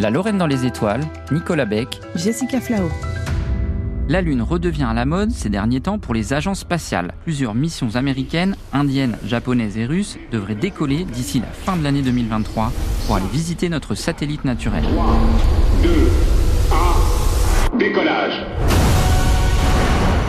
La Lorraine dans les étoiles, Nicolas Beck, Jessica Flao. La Lune redevient à la mode ces derniers temps pour les agences spatiales. Plusieurs missions américaines, indiennes, japonaises et russes devraient décoller d'ici la fin de l'année 2023 pour aller visiter notre satellite naturel. 2, 1, décollage.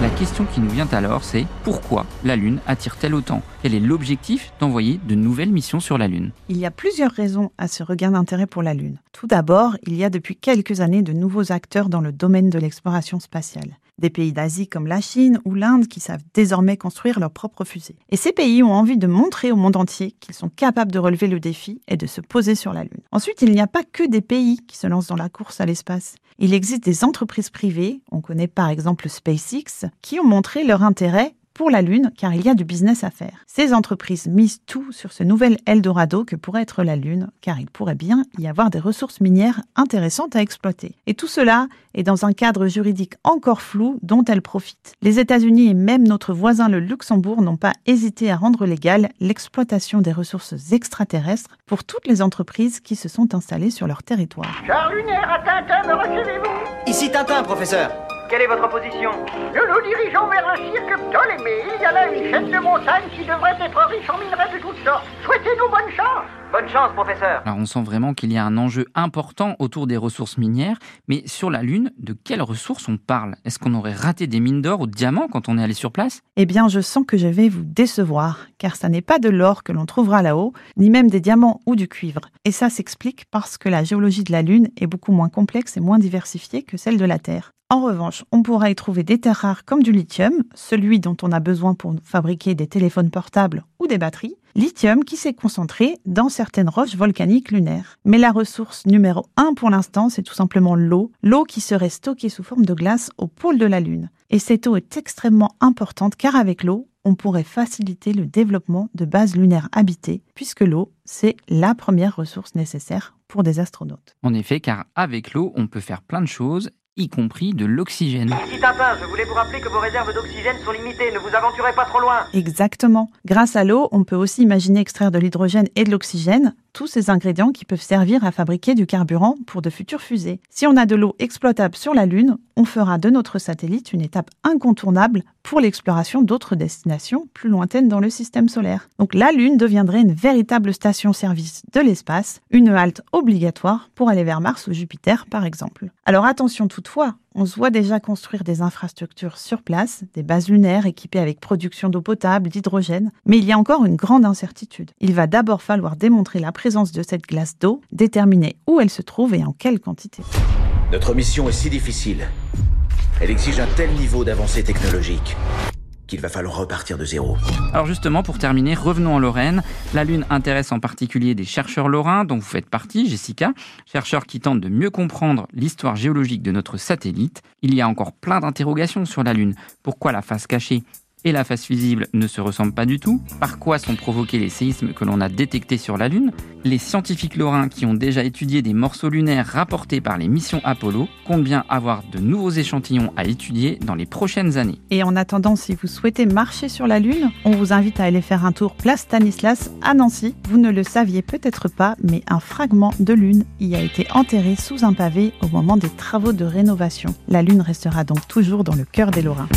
La question qui nous vient alors, c'est pourquoi la Lune attire-t-elle autant? Quel est l'objectif d'envoyer de nouvelles missions sur la Lune? Il y a plusieurs raisons à ce regain d'intérêt pour la Lune. Tout d'abord, il y a depuis quelques années de nouveaux acteurs dans le domaine de l'exploration spatiale. Des pays d'Asie comme la Chine ou l'Inde qui savent désormais construire leurs propres fusées. Et ces pays ont envie de montrer au monde entier qu'ils sont capables de relever le défi et de se poser sur la Lune. Ensuite, il n'y a pas que des pays qui se lancent dans la course à l'espace. Il existe des entreprises privées, on connaît par exemple SpaceX, qui ont montré leur intérêt pour la Lune car il y a du business à faire. Ces entreprises misent tout sur ce nouvel Eldorado que pourrait être la Lune car il pourrait bien y avoir des ressources minières intéressantes à exploiter. Et tout cela est dans un cadre juridique encore flou dont elles profitent. Les États-Unis et même notre voisin le Luxembourg n'ont pas hésité à rendre légale l'exploitation des ressources extraterrestres pour toutes les entreprises qui se sont installées sur leur territoire. Lunaire à Tintin, me recevez-vous? Ici Tintin, professeur. Quelle est votre position Nous nous dirigeons vers un cirque Ptolémée. Il y a là une chaîne de montagnes qui devrait être riche en minerais de toutes sortes. Souhaitez-nous bonne chance Bonne chance, professeur. Alors on sent vraiment qu'il y a un enjeu important autour des ressources minières, mais sur la Lune, de quelles ressources on parle? Est-ce qu'on aurait raté des mines d'or ou de diamants quand on est allé sur place? Eh bien, je sens que je vais vous décevoir, car ça n'est pas de l'or que l'on trouvera là-haut, ni même des diamants ou du cuivre. Et ça s'explique parce que la géologie de la Lune est beaucoup moins complexe et moins diversifiée que celle de la Terre. En revanche, on pourra y trouver des terres rares comme du lithium, celui dont on a besoin pour fabriquer des téléphones portables ou des batteries, lithium qui s'est concentré dans certaines roches volcaniques lunaires. Mais la ressource numéro un pour l'instant, c'est tout simplement l'eau, l'eau qui serait stockée sous forme de glace au pôle de la Lune. Et cette eau est extrêmement importante car avec l'eau, on pourrait faciliter le développement de bases lunaires habitées, puisque l'eau, c'est la première ressource nécessaire pour des astronautes. En effet, car avec l'eau, on peut faire plein de choses y compris de l'oxygène. Ici Tintin, je voulais vous rappeler que vos réserves d'oxygène sont limitées. Ne vous aventurez pas trop loin. Exactement. Grâce à l'eau, on peut aussi imaginer extraire de l'hydrogène et de l'oxygène, tous ces ingrédients qui peuvent servir à fabriquer du carburant pour de futures fusées. Si on a de l'eau exploitable sur la Lune, on fera de notre satellite une étape incontournable pour l'exploration d'autres destinations plus lointaines dans le système solaire. Donc la Lune deviendrait une véritable station-service de l'espace, une halte obligatoire pour aller vers Mars ou Jupiter par exemple. Alors attention toutefois, on se voit déjà construire des infrastructures sur place, des bases lunaires équipées avec production d'eau potable, d'hydrogène, mais il y a encore une grande incertitude. Il va d'abord falloir démontrer la présence de cette glace d'eau, déterminer où elle se trouve et en quelle quantité. Notre mission est si difficile. Elle exige un tel niveau d'avancée technologique qu'il va falloir repartir de zéro. Alors justement, pour terminer, revenons en Lorraine. La Lune intéresse en particulier des chercheurs lorrains, dont vous faites partie, Jessica, chercheurs qui tentent de mieux comprendre l'histoire géologique de notre satellite. Il y a encore plein d'interrogations sur la Lune. Pourquoi la face cachée et la face visible ne se ressemblent pas du tout Par quoi sont provoqués les séismes que l'on a détectés sur la Lune? Les scientifiques lorrains qui ont déjà étudié des morceaux lunaires rapportés par les missions Apollo comptent bien avoir de nouveaux échantillons à étudier dans les prochaines années. Et en attendant, si vous souhaitez marcher sur la Lune, on vous invite à aller faire un tour place Stanislas à Nancy. Vous ne le saviez peut-être pas, mais un fragment de Lune y a été enterré sous un pavé au moment des travaux de rénovation. La Lune restera donc toujours dans le cœur des Lorrains.